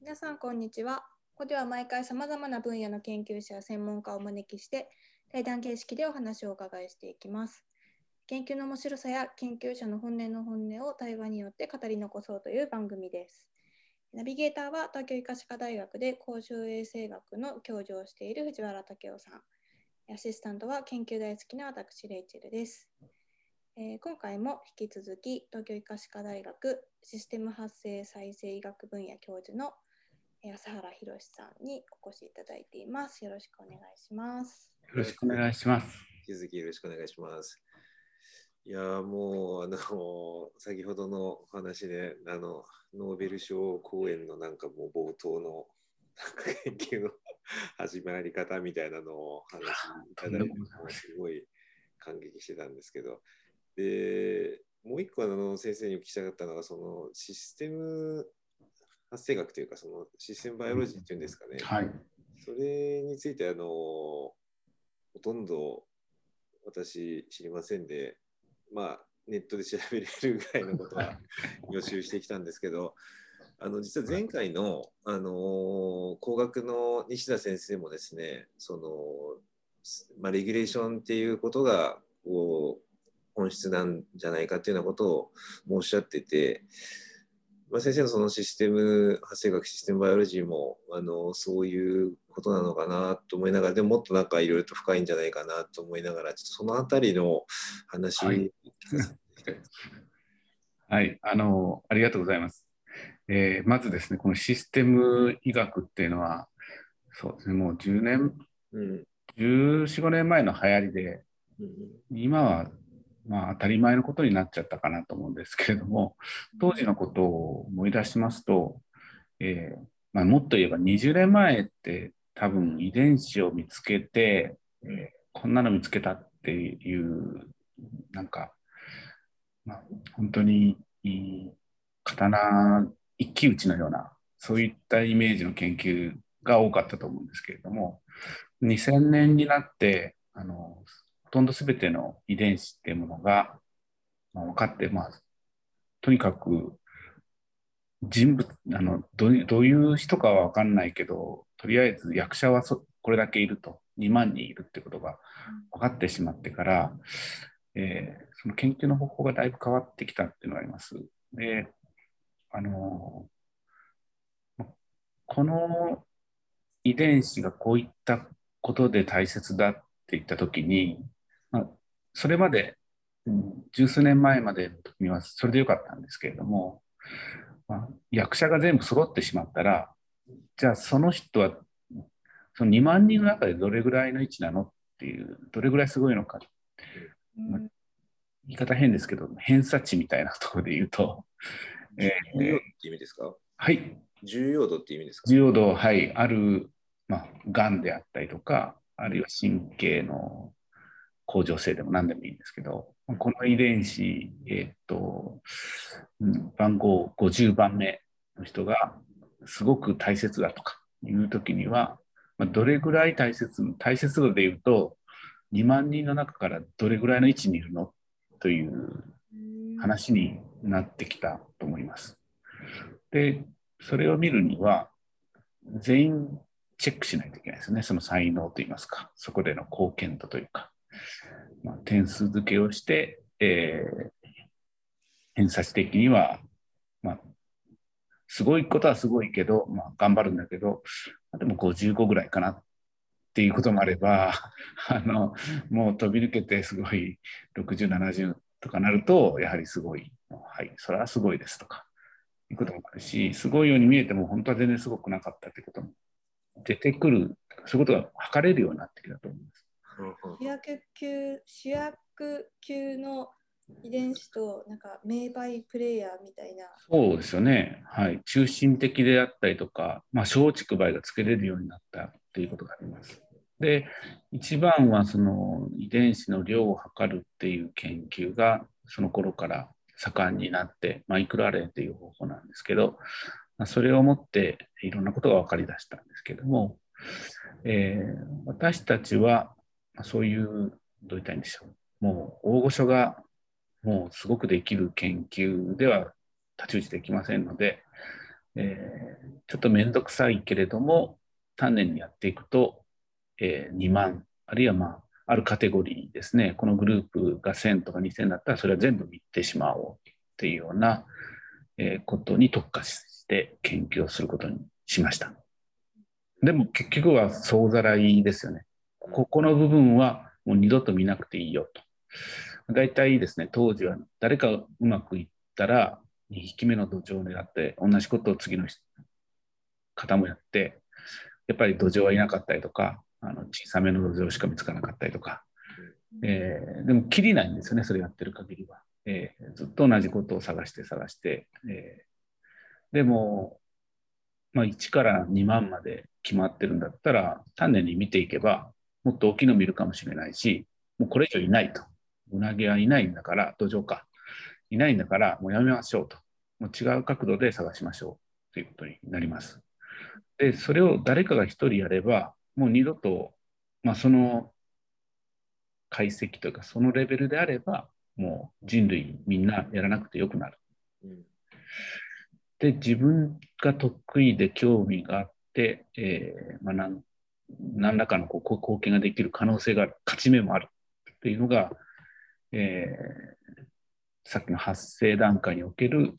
皆さんこんにちは。ここでは毎回さまざまな分野の研究者や専門家をお招きして対談形式でお話をお伺いしていきます。研究の面白さや研究者の本音の本音を対話によって語り残そうという番組です。ナビゲーターは東京医科歯科大学で公衆衛生学の教授をしている藤原武雄さん。アシスタントは研究大好きな私、レイチェルです。えー今回も引き続き東京医科歯科大学システム発生再生医学分野教授のえー安原博さんにお越しいただいています。よろしくお願いします。よろしくお願いします。引き続きよろしくお願いします。いやーもうあの先ほどのお話であのノーベル賞講演のなんかもう冒頭のなんか研究の 始まり方みたいなのを話いただいてすごい感激してたんですけど。でもう一個あの先生にお聞きしたかったのがそのシステム発生学というかそのシステムバイオロジーっていうんですかね、はい。それについてあのほとんど私知りませんで、まあ、ネットで調べれるぐらいのことは予習してきたんですけど、あの実は前回の、あの工学の西田先生もですね、そのまあ、レギュレーションっていうことがこう本質なんじゃないかっていうようなことをおっしゃってて、まあ、先生のそのシステム発生学システムバイオロジーもあのそういうことなのかなと思いながらでももっとなんかいろいろと深いんじゃないかなと思いながらちょっとそのあたりの話、はい はい。あの、ありがとうございます。えーまずですね、このシステム医学っていうのは、そうですね、もう10年、うん。14、5年前の流行りで、うん今はまあ当たり前のことになっちゃったかなと思うんですけれども、当時のことを思い出しますと、えーまあ、もっと言えば20年前って多分遺伝子を見つけて、えーこんなの見つけたっていう、なんか、まあ、本当にいい刀一騎打ちのような、そういったイメージの研究が多かったと思うんですけれども、2000年になって、あのほとんど全ての遺伝子っていうものが、まあ、分かって、まあ、とにかく人物あのどういうどういう人かは分かんないけど、とりあえず役者はそこれだけいると、2万人いるってことが分かってしまってから、えーその研究の方法がだいぶ変わってきたっていうのがあります。で、あのこの遺伝子がこういったことで大切だって言ったときに、まあ、それまで、うん十数年前までの時にはそれでよかったんですけれども、まあ、役者が全部揃ってしまったら、じゃあその人はその2万人の中でどれぐらいの位置なのっていう、どれぐらいすごいのか、うん。言い方変ですけど、偏差値みたいなところで言うと、えー重要度って意味ですか？はい、重要度って意味ですか？重要度、はい、ある、まあ、がんであったりとか、あるいは神経の向上性でも何でもいいんですけど、この遺伝子、えーっと、うん番号50番目の人がすごく大切だとかいうときには、まあ、どれぐらい大切、大切度で言うと、2万人の中からどれぐらいの位置にいるの？という話になってきたと思います。で、それを見るには、全員チェックしないといけないですね。その才能といいますか、そこでの貢献度というか、まあ、点数付けをして、えー偏差値的には、まあ、すごいことはすごいけど、まあ、頑張るんだけど、でも55ぐらいかなっていうこともあれば、あのもう飛び抜けてすごい60、70とかなると、やはりすごい、はい、それはすごいですとか、いうこともあるし、すごいように見えても、本当は全然すごくなかったということも出てくる、そういうことが測れるようになってきたと思います。主役級主役級の遺伝子となんか名バイプレイヤーみたいな。そうですよね。はい。中心的であったりとか、まあ、小畜梅がつけれるようになったっていうことがあります。で、一番はその遺伝子の量を測るっていう研究がその頃から盛んになって、マイクロアレイという方法なんですけど、それをもっていろんなことが分かりだしたんですけども、えー私たちは、そういう、どう言ったいんでしょう。もう大御所がもうすごくできる研究では太刀打ちできませんので、えー、ちょっと面倒くさいけれども、丹念にやっていくと、えー、2万、あるいはまあ、あるカテゴリーですね、このグループが1000とか2000だったら、それは全部見てしまおうっていうような、えー、ことに特化して研究をすることにしました。でも結局は総ざらいですよね。ここの部分はもう二度と見なくていいよと。大体ですね、当時は誰かうまくいったら、2匹目の土壌を狙って、同じことを次の方もやって、やっぱり土壌はいなかったりとか、あの小さめの土壌しか見つからなかったりとか、えー、でも切りないんですよね、それやってる限りは。えー、ずっと同じことを探して探して、えー、でも、まあ、1から2万まで決まってるんだったら、丹念に見ていけば、もっと大きいの見るかもしれないし、もうこれ以上いないと。うなぎはいないんだから、土壌か。いないんだから、もうやめましょうと。もう違う角度で探しましょうということになります。で、それを誰かが一人やれば、もう二度と、まあ、その解析というか、そのレベルであれば、もう人類みんなやらなくてよくなる。うん、で、自分が得意で興味があって、えーまあ、何何らかのこう貢献ができる可能性がある、勝ち目もあるっていうのが、えー、さっきの発生段階における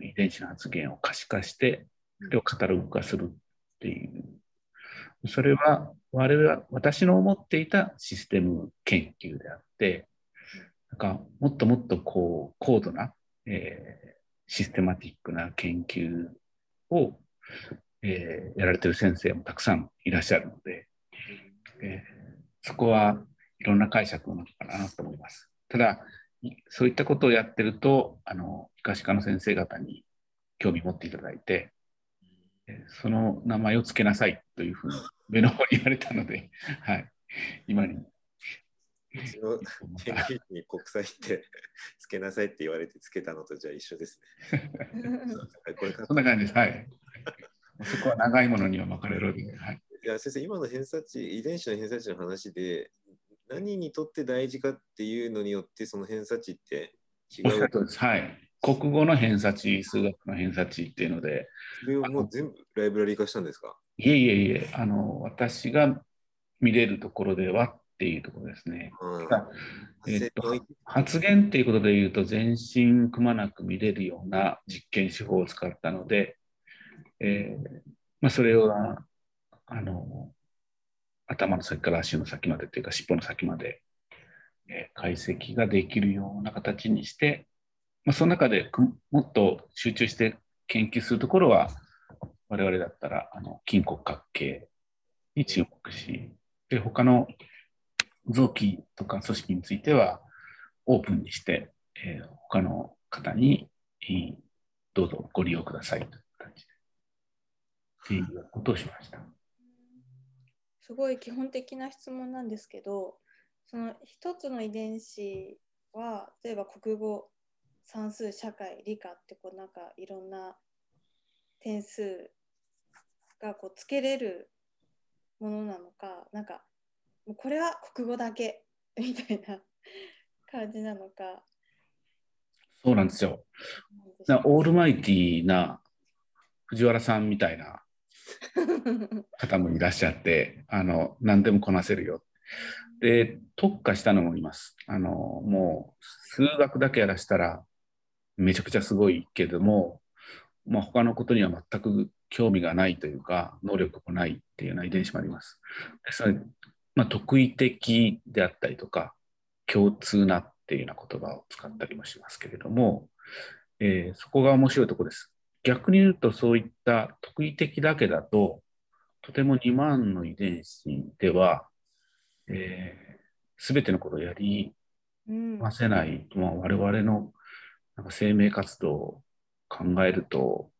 遺伝子の発現を可視化して、それをカタログ化するっていう。それは我々は私の思っていたシステム研究であって、なんかもっともっとこう高度な、えー、システマティックな研究を、えー、やられてる先生もたくさんいらっしゃるので、えー、そこはいろんな解釈なのかなと思います。ただ、そういったことをやってると、あの、医科歯科の先生方に興味持っていただいて、その名前を付けなさいというふうに目の方に言われたので、はい、今に。うちの研究室に国際って付けなさいって言われて付けたのとじゃあ一緒ですね。これそんな感じです。はい。そこは長いものには巻かれるので。はい、いや先生、今の偏差値、遺伝子の偏差値の話で、何にとって大事かっていうのによって、その偏差値って違う。はい。国語の偏差値、数学の偏差値っていうので。それをもう全部ライブラリー化したんですか？いえいえいえ、あの、私が見れるところではっていうところですね。うん、えっと、発言っていうことで言うと、全身くまなく見れるような実験手法を使ったので、えーまあ、それは、あの、頭の先から足の先までというか、尻尾の先まで、えー、解析ができるような形にして、まあ、その中でもっと集中して研究するところは、我々だったらあの筋骨格系に注目し、で他の臓器とか組織についてはオープンにして、えー、他の方に、どうぞご利用くださいという感じで、っていうことをしました。すごい基本的な質問なんですけど、その一つの遺伝子は、例えば国語、算数社会理科ってこうなんかいろんな点数がこうつけれるものなのかなんかもうこれは国語だけみたいな感じなのか。そうなんですよ。オールマイティーな藤原さんみたいな方もいらっしゃってあの何でもこなせるよ。で特化したのもいます。あのもう数学だけやらしたらめちゃくちゃすごいけども、まあ、他のことには全く興味がないというか、能力もないっていうような遺伝子もあります。ですので、まあ、特異的であったりとか、共通なっていうような言葉を使ったりもしますけれども、えー、そこが面白いところです。逆に言うと、そういった特異的だけだと、とても2万の遺伝子では、えー、全てのことをやりませない、うん、まあ、我々のなんか生命活動を考えると、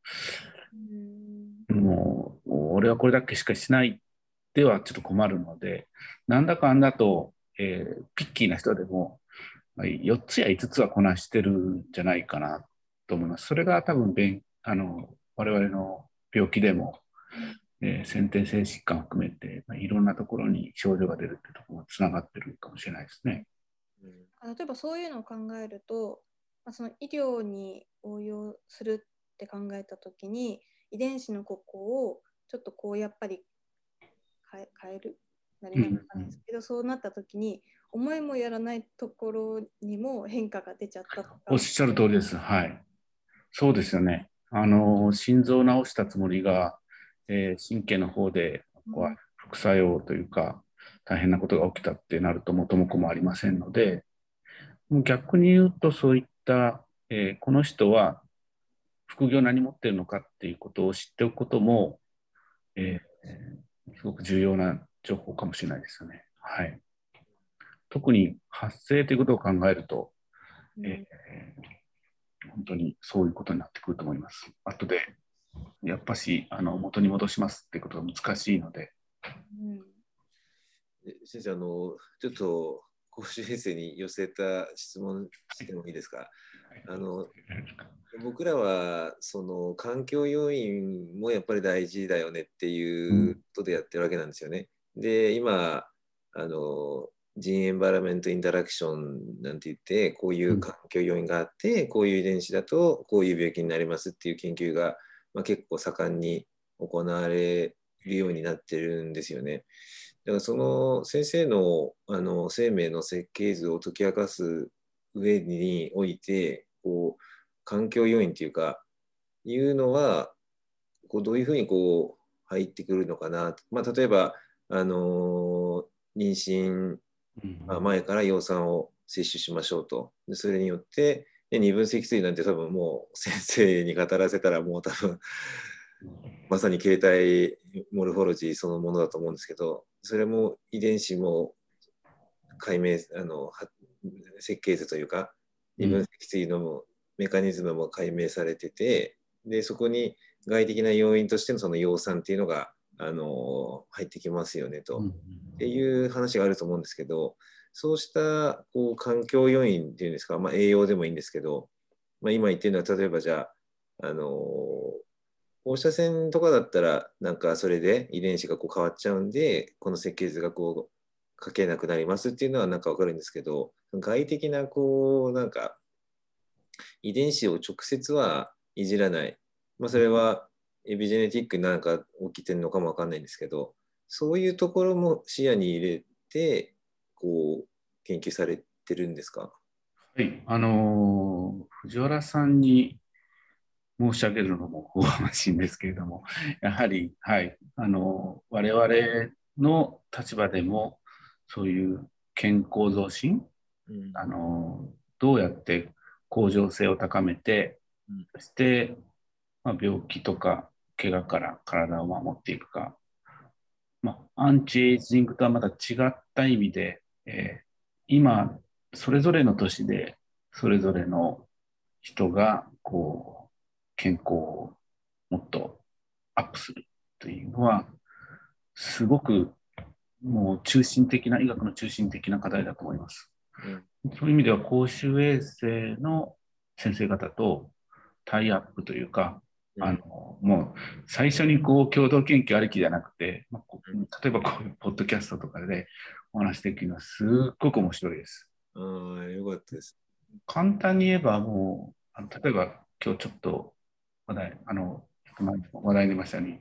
もう、俺はこれだけしかしないではちょっと困るので、なんだかんだと、えー、ピッキーな人でも、4つや5つはこなしてるんじゃないかなと思います。それが多分、あの我々の病気でも、えー先天性疾患を含めて、まあ、いろんなところに症状が出るってところがつながってるかもしれないですね。うんあ例えばそういうのを考えると、まあ、その医療に応用するって考えた時に遺伝子のここをちょっとこうやっぱり変え変えるなりなかんですけど、そうなった時に思いもやらないところにも変化が出ちゃったとかおっしゃる通りです。はい。そうですよね。あの、心臓を治したつもりが、えー神経の方で副作用というか、大変なことが起きたってなると元も子もありませんので、逆に言うとそういった、えーこの人は副業何持ってるのかっていうことを知っておくことも、えーすごく重要な情報かもしれないですよね。はい。特に発生ということを考えると、うんえー本当にそういうことになってくると思います。後で、やっぱしあの元に戻しますってことが難しいので、うんで先生、あの、ちょっと公衆衛生に寄せた質問してもいいですか？あの僕らはその環境要因もやっぱり大事だよねっていうことでやってるわけなんですよね。で今あのジーンエンバラメントインタラクションなんて言ってこういう環境要因があってこういう遺伝子だとこういう病気になりますっていう研究が、まあ、結構盛んに行われるようになってるんですよね。だからその先生のあの生命の設計図を解き明かす上においてこう環境要因というかいうのはこうどういうふうにこう入ってくるのかな、まあ、例えば、あの妊娠前から葉酸を摂取しましょうと。でそれによってで二分積水なんて多分もう先生に語らせたらもう多分まさに形態モルフォロジーそのものだと思うんですけどそれも遺伝子も解明あのは設計図というか二分積水のメカニズムも解明されててでそこに外的な要因としてのその葉酸っていうのがあの入ってきますよねと。うんっていう話があると思うんですけど、そうしたこう環境要因っていうんですか、まあ、栄養でもいいんですけど、まあ、今言ってるのは、例えばじゃあ、あの放射線とかだったら、なんかそれで遺伝子がこう変わっちゃうんで、この設計図がこう書けなくなりますっていうのはなんかわかるんですけど、外的なこう、なんか遺伝子を直接はいじらない。まあ、それはエビジェネティックになんか起きてるのかもわかんないんですけど、そういうところも視野に入れて、こう、研究されてるんですか？はい、あのー藤原さんに申し上げるのも不安しいんですけれども、やはり、はい、あのー我々の立場でも、そういう健康増進、うん。あのーどうやって向上性を高めてうん、そして、まあ、病気とか怪我から体を守っていくか、まあ、アンチエイジングとはまた違った意味で、えー今、それぞれの年で、それぞれの人が、こう、健康をもっとアップするというのは、すごく、もう中心的な、医学の中心的な課題だと思います。そういう意味では、公衆衛生の先生方とタイアップというか、うんあのもう最初にこう共同研究ありきじゃなくて、まあ例えばこういうポッドキャストとかでお話できるのはすっごく面白いです。ああ、よかったです。簡単に言えばもう、例えば今日ちょっと話題、あの、話題に出ましたように、ま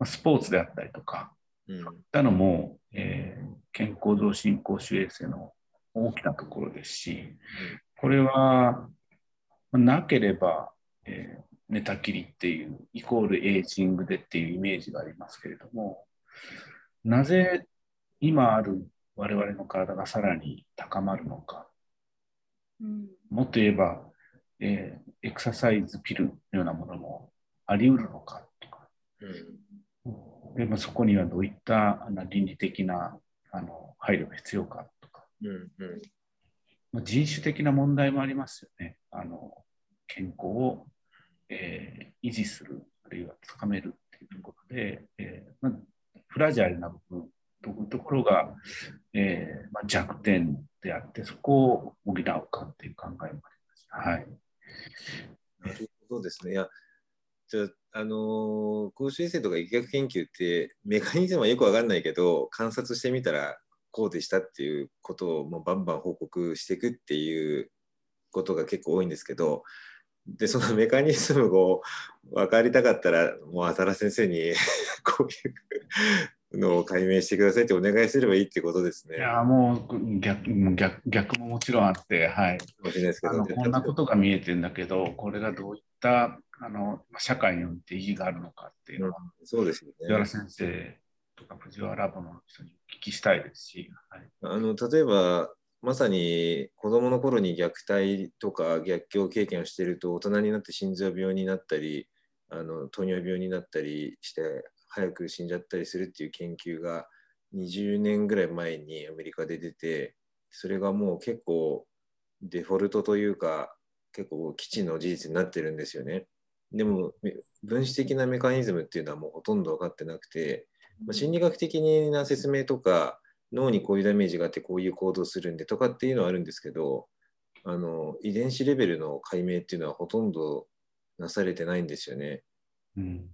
あスポーツであったりとか、うん。そういったのも、えー健康増進公衆衛生の大きなところですし、これはまあなければ、えー寝たきりっていうイコールエイジングでっていうイメージがありますけれども、なぜ今ある我々の体がさらに高まるのか、うん。もっと言えば、えーエクササイズピルのようなものもあり得るのかとか、うんでまあ、そこにはどういったあの倫理的なあの配慮が必要かとか、うんうんまあ、人種的な問題もありますよね。あの健康を、えー維持する、あるいは高めるっていうところで、えーまあ、フラジャイルな部分というところが、えーまあ、弱点であって、そこを補うかっていう考えもあります。はい。なるほどですね。いや、じゃあ、の公衆衛生とか疫学研究ってメカニズムはよくわかんないけど観察してみたらこうでしたっていうことをもうバンバン報告していくっていうことが結構多いんですけどでそのメカニズムを分かりたかったらもう浅田先生にこういうのを解明してくださいってお願いすればいいってことですね。いや、もう逆もう逆逆ももちろんあって、はい。こんなことが見えてるんだけど、これがどういったあのまあ社会において意義があるのかっていうのは、そうですよ藤原ね。先生とか藤原ラボの人にお聞きしたいですし、はい、あの例えばまさに子供の頃に虐待とか逆境経験をしていると大人になって心臓病になったりあの糖尿病になったりして早く死んじゃったりするっていう研究が20年ぐらい前にアメリカで出てそれがもう結構デフォルトというか結構基地の事実になってるんですよね。でも分子的なメカニズムっていうのはもうほとんど分かってなくて、まあ、心理学的な説明とか脳にこういうダメージがあってこういう行動するんでとかっていうのはあるんですけどあの遺伝子レベルの解明っていうのはほとんどなされてないんですよね。うん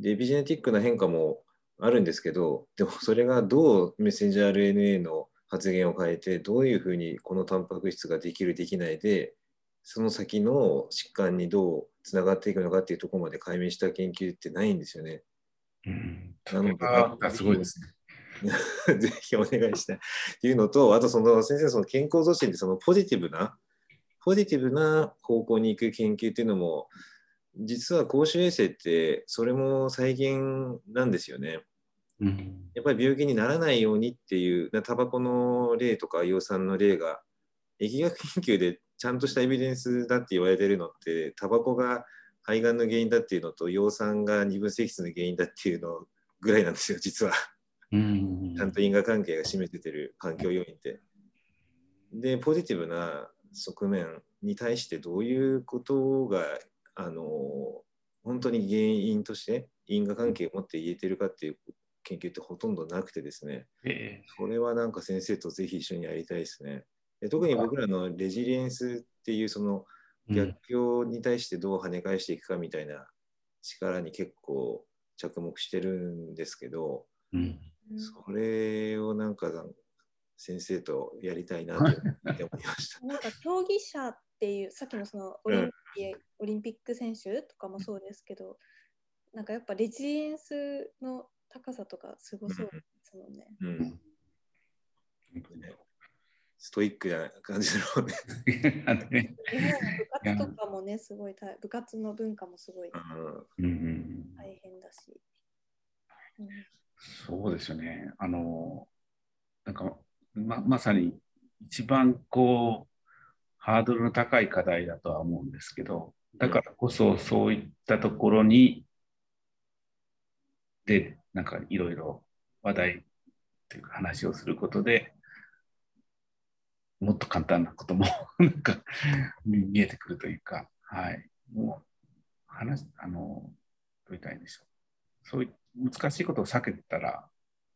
でエピジェネティックな変化もあるんですけどでもそれがどうメッセンジャー RNA の発現を変えてどういうふうにこのタンパク質ができるできないでその先の疾患にどうつながっていくのかっていうところまで解明した研究ってないんですよね。うん、なのですごいですね。ぜひお願いしたいっていうのと、あとその先生、その健康増進ってそのポジティブな、ポジティブな方向に行く研究っていうのも、実は公衆衛生ってそれも再現なんですよね。うんやっぱり病気にならないようにっていう、なタバコの例とか葉酸の例が、疫学研究でちゃんとしたエビデンスだって言われてるのって、タバコが肺がんの原因だっていうのと、葉酸が二分積質の原因だっていうのぐらいなんですよ、実は。うんちゃんと因果関係が占めててる環境要因って。で、ポジティブな側面に対してどういうことが、あの、本当に原因として因果関係を持って言えてるかっていう研究ってほとんどなくてですね、えそれはなんか先生とぜひ一緒にやりたいですね。で特に僕らのレジリエンスっていうそのえ逆境に対してどう跳ね返していくかみたいな力に結構着目してるんですけど、うん。うんそれをなんか先生とやりたいなと思いました。なんか競技者っていうさっきのそのオリンピ,、オリンピック選手とかもそうですけど、なんかやっぱレジリエンスの高さとかすごそうですもんね。うん、ストイックな感じのね。部活とかもね、すごい大部活の文化もすごいうんうんうん大変だし。うんそうですよね。あの、なんか、ままさに一番こう、ハードルの高い課題だとは思うんですけど、だからこそそういったところに、で、なんかいろいろ話題というか話をすることで、もっと簡単なことも なんか見えてくるというか、はい。もう、話、あの、どう言ったらいいんでしょう。そういう難しいことを避けたら、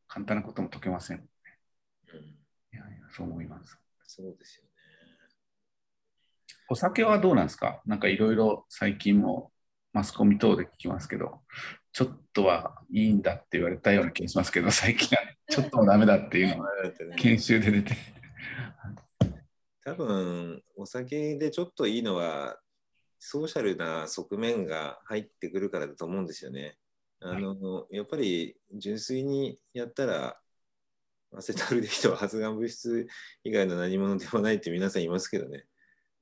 簡単なことも解けません。いうんやいや、そう思います。そうですよね。お酒はどうなんですか？なんかいろいろ最近もマスコミ等で聞きますけど、ちょっとはいいんだって言われたような気がしますけど、最近はちょっともダメだっていうのが研修で出て。多分お酒でちょっといいのはソーシャルな側面が入ってくるからだと思うんですよね。あのやっぱり純粋にやったらアセトアルデヒドは発がん物質以外の何者でもないって皆さん言いますけどね。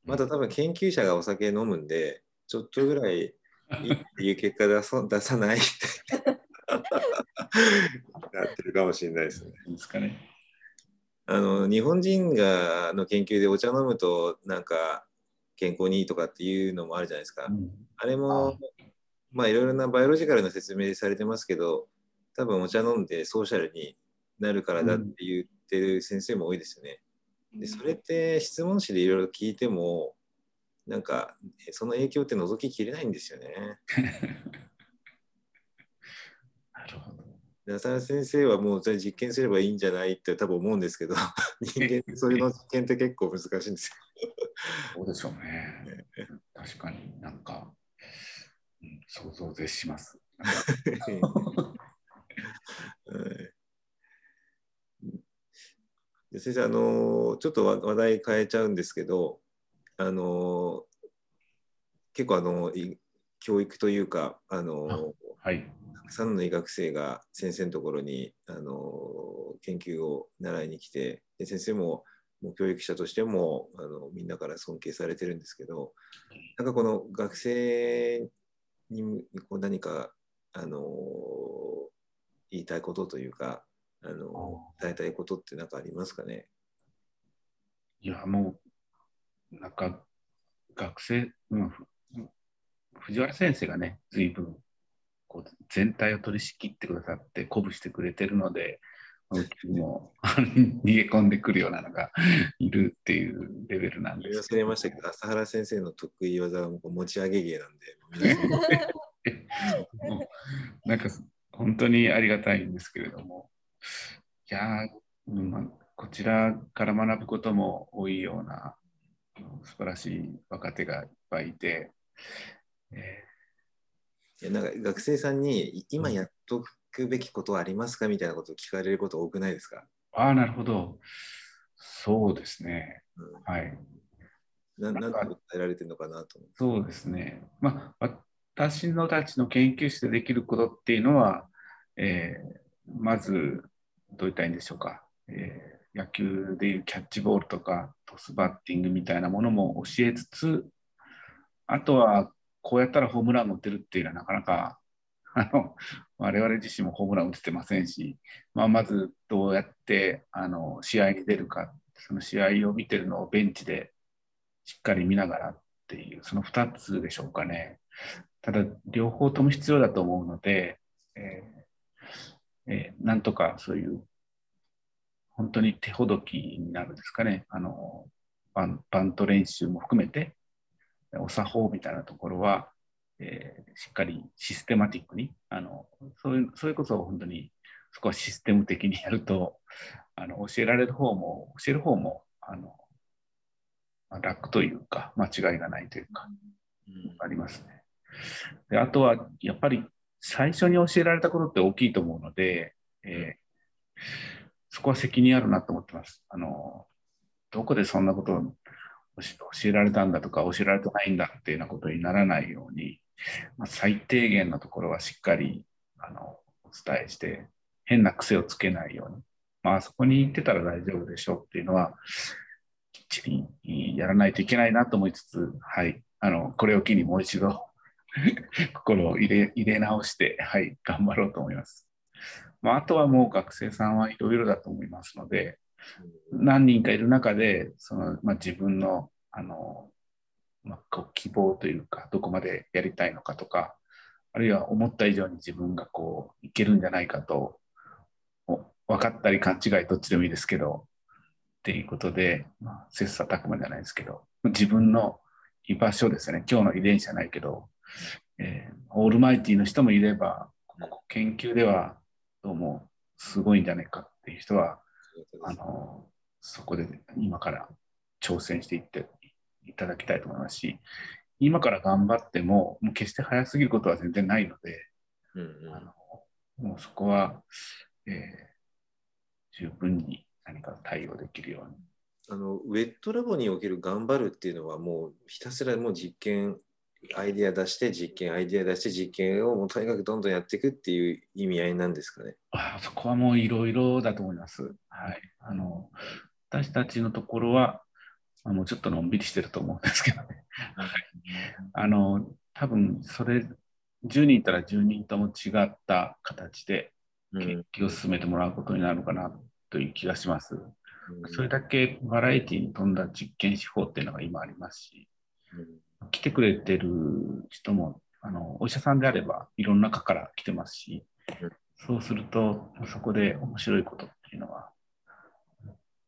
また多分研究者がお酒飲むんでちょっとぐらい いいっていう結果出そ出さないって なってるかもしれないですね。いいですかね。あの日本人がの研究でお茶飲むとなんか健康にいいとかっていうのもあるじゃないですか。うんあれもまあいろいろなバイオロジカルな説明されてますけど多分お茶飲んでソーシャルになるからだって言ってる先生も多いですよね。でそれって質問紙でいろいろ聞いてもなんかえその影響って覗ききれないんですよね。なるほど。で浅田先生はもう実験すればいいんじゃないって多分思うんですけど 人間ってそういうの実験って結構難しいんですよ。そうでしょうね。確かになんか、うん想像を絶します。はいで先生、あのちょっと話話題変えちゃうんですけど、あの結構あのい教育というか、あのはい。たくさんの医学生が先生のところにあの研究を習いに来てで先生ももう教育者としてもあのみんなから尊敬されてるんですけどなんかこの学生にこう何かあの言いたいことというかあの伝えたいことって何かありますかね？いや、もう、なんか、学生、うん、ふ藤原先生がね、随分、こう、全体を取り仕切ってくださって、鼓舞してくれてるので、もあの 逃げ込んでくるようなのがいるっていうレベルなんです忘れましたけど朝原先生の得意技はもう持ち上げ芸なんで なんか本当にありがたいんですけれども、いやー、うんまあ、こちらから学ぶことも多いようなうん素晴らしい若手がいっぱいいて、えいやなんか学生さんにい今やっとくべきことはありますかみたいなことを聞かれること多くないですか、ーああ、なるほど。そうですね。うん、はい。ななんかなんて答えられてるのかなと思って。そうですね。まあ、私のたちの研究室でできることっていうのは、えーまず、どういったらいいんでしょうか？えー野球でいうキャッチボールとかトスバッティングみたいなものも教えつつ、あとはこうやったらホームランを打てるっていうのはなかなか、あの我々自身もホームラン打ててませんし、まあ、まずどうやってあの試合に出るか、その試合を見てるのをベンチでしっかり見ながらっていう、その2つでしょうかね。ただ、両方とも必要だと思うので、ええーなんとかそういう、本当に手ほどきになるんですかね、あのバンバント練習も含めて、お作法みたいなところは、えーしっかりシステマティックに、あのそういうそれこそ本当にそこはシステム的にやると、あの教えられる方も、教える方もあのまあ楽というか、間違いがないというか、うんありますね。であとは、やっぱり最初に教えられたことって大きいと思うので、えーそこは責任あるなと思ってます。あのどこでそんなことを教教えられたんだとか、教えられてないんだっていうようなことにならないように、まあ、最低限のところはしっかりあのお伝えして、変な癖をつけないように、まあそこに行ってたら大丈夫でしょうっていうのは、きっちりやらないといけないなと思いつつ、はい、あのこれを機にもう一度 心を入れ入れ直して、はい、頑張ろうと思います。まあ、あとはもう学生さんはいろいろだと思いますので、何人かいる中で、そのまあ、自分のあの、まあ、こう希望というか、どこまでやりたいのかとか、あるいは思った以上に自分がこういけるんじゃないかと、分かったり勘違いどっちでもいいですけど、っていうことで、まあ、切磋琢磨じゃないですけど、自分の居場所ですね、今日の遺伝子じゃないけど、えーオールマイティの人もいれば、研究ではどうもすごいんじゃないかっていう人は、あのそこで今から挑戦していっていただきたいと思いますし、今から頑張っても、もう決して早すぎることは全然ないので、うんうんあのもうそこは、えー十分に何か対応できるように。あのウェットラボにおける頑張るっていうのはもうひたすらもう実験アイデア出して実験アイデア出して実験をもうとにかくどんどんやっていくっていう意味合いなんですかね。あそこはもういろいろだと思います。はい。あの、私たちのところは、あのちょっとのんびりしてると思うんですけどね。あの、多分それ、10人いたら10人とも違った形でうん研究を進めてもらうことになるのかなという気がします。うんそれだけバラエティに富んだ実験手法っていうのが今ありますし、うん来てくれてる人もあのお医者さんであればいろんな科から来てますしうん、そうするとそこで面白いことっていうのは、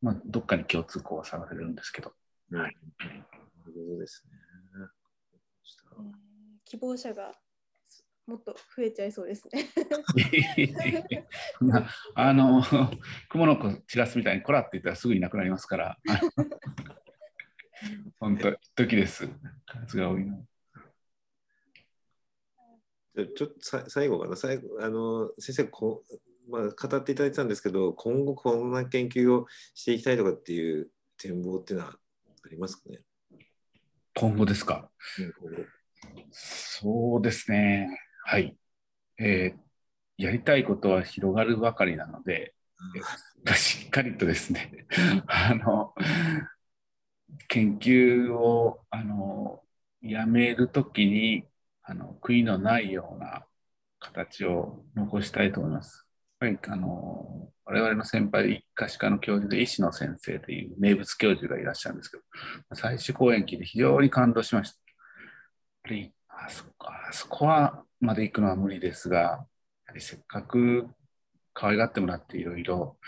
まあ、どっかに共通項は探せるんですけど、うんはいなるほどですね。えー希望者がもっと増えちゃいそうですね。あの雲の子散らすみたいにこらって言ったらすぐいなくなりますから、本当、一時です。数が多いの。じゃあちょっとさ最後かな、最後あの先生こう、まあ、語っていただいてたんですけど、今後こんな研究をしていきたいとかっていう展望っていうのはありますかね、今後ですか？そうですね。はい。えーやりたいことは広がるばかりなので、えーしっかりとですね、あの、研究を、あの、やめるときに、あの、悔いのないような形を残したいと思います。やっぱり、あの、我々の先輩、可視科の教授で医師の先生という名物教授がいらっしゃるんですけど、最終講演聞いて非常に感動しました。やっぱりあそこあそこはまで行くのは無理ですが、やはりせっかく可愛がってもらっていろいろ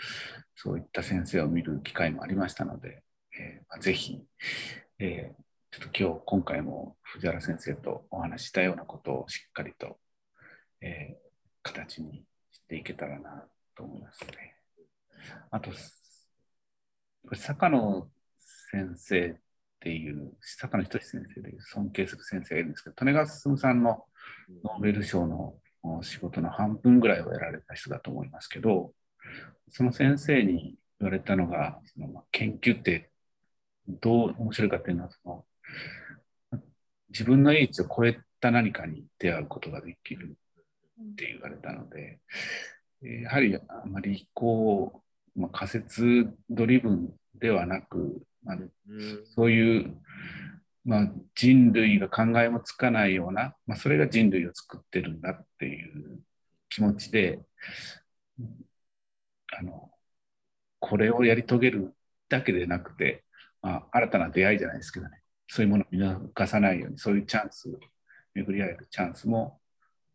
そういった先生を見る機会もありましたので、えーぜひ、えーちょっと今日今回も藤原先生とお話したようなことをしっかりと、えー形にしていけたらなと思いますね。あと、坂野先生っていう、坂野仁先生でいう尊敬する先生がいるんですけど、利根川進さんのノーベル賞の仕事の半分ぐらいをやられた人だと思いますけど、その先生に言われたのが、その研究ってどう面白いかっていうのはその、自分の英知を超えた何かに出会うことができるって言われたので、えーやはりあまりこう、まあ、仮説ドリブンではなく、まあ、うん。そういう、まあ、人類が考えもつかないような、まあ、それが人類を作ってるんだっていう気持ちで、うんあの、これをやり遂げるだけでなくて、まあ、新たな出会いじゃないですけどね、そういうものを見逃さないように、そういうチャンス、巡り合えるチャンスも、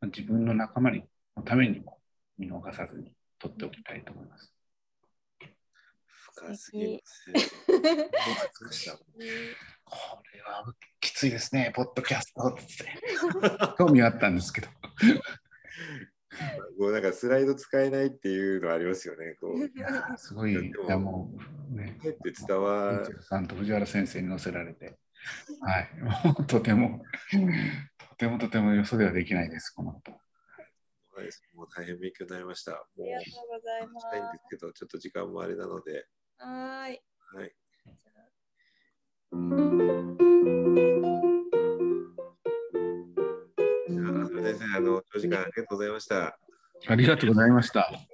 まあ自分の仲間にのためにも見逃さずに取っておきたいと思います。深すぎます これはきついですね、ポッドキャストって。興味はあったんですけど。こうなんかスライド使えないっていうのはありますよね。こういやーすごい、いやもうね、帰って伝わさんと藤原先生に載せられて、はい、もうとても、とてもとてもよそではできないです、このこと。もう大変勉強になりました。もうありがとうございましたいんですけど、ちょっと時間もあれなので、す。はーい。はい。先生、あの、長時間ありがとうございました。ありがとうございました。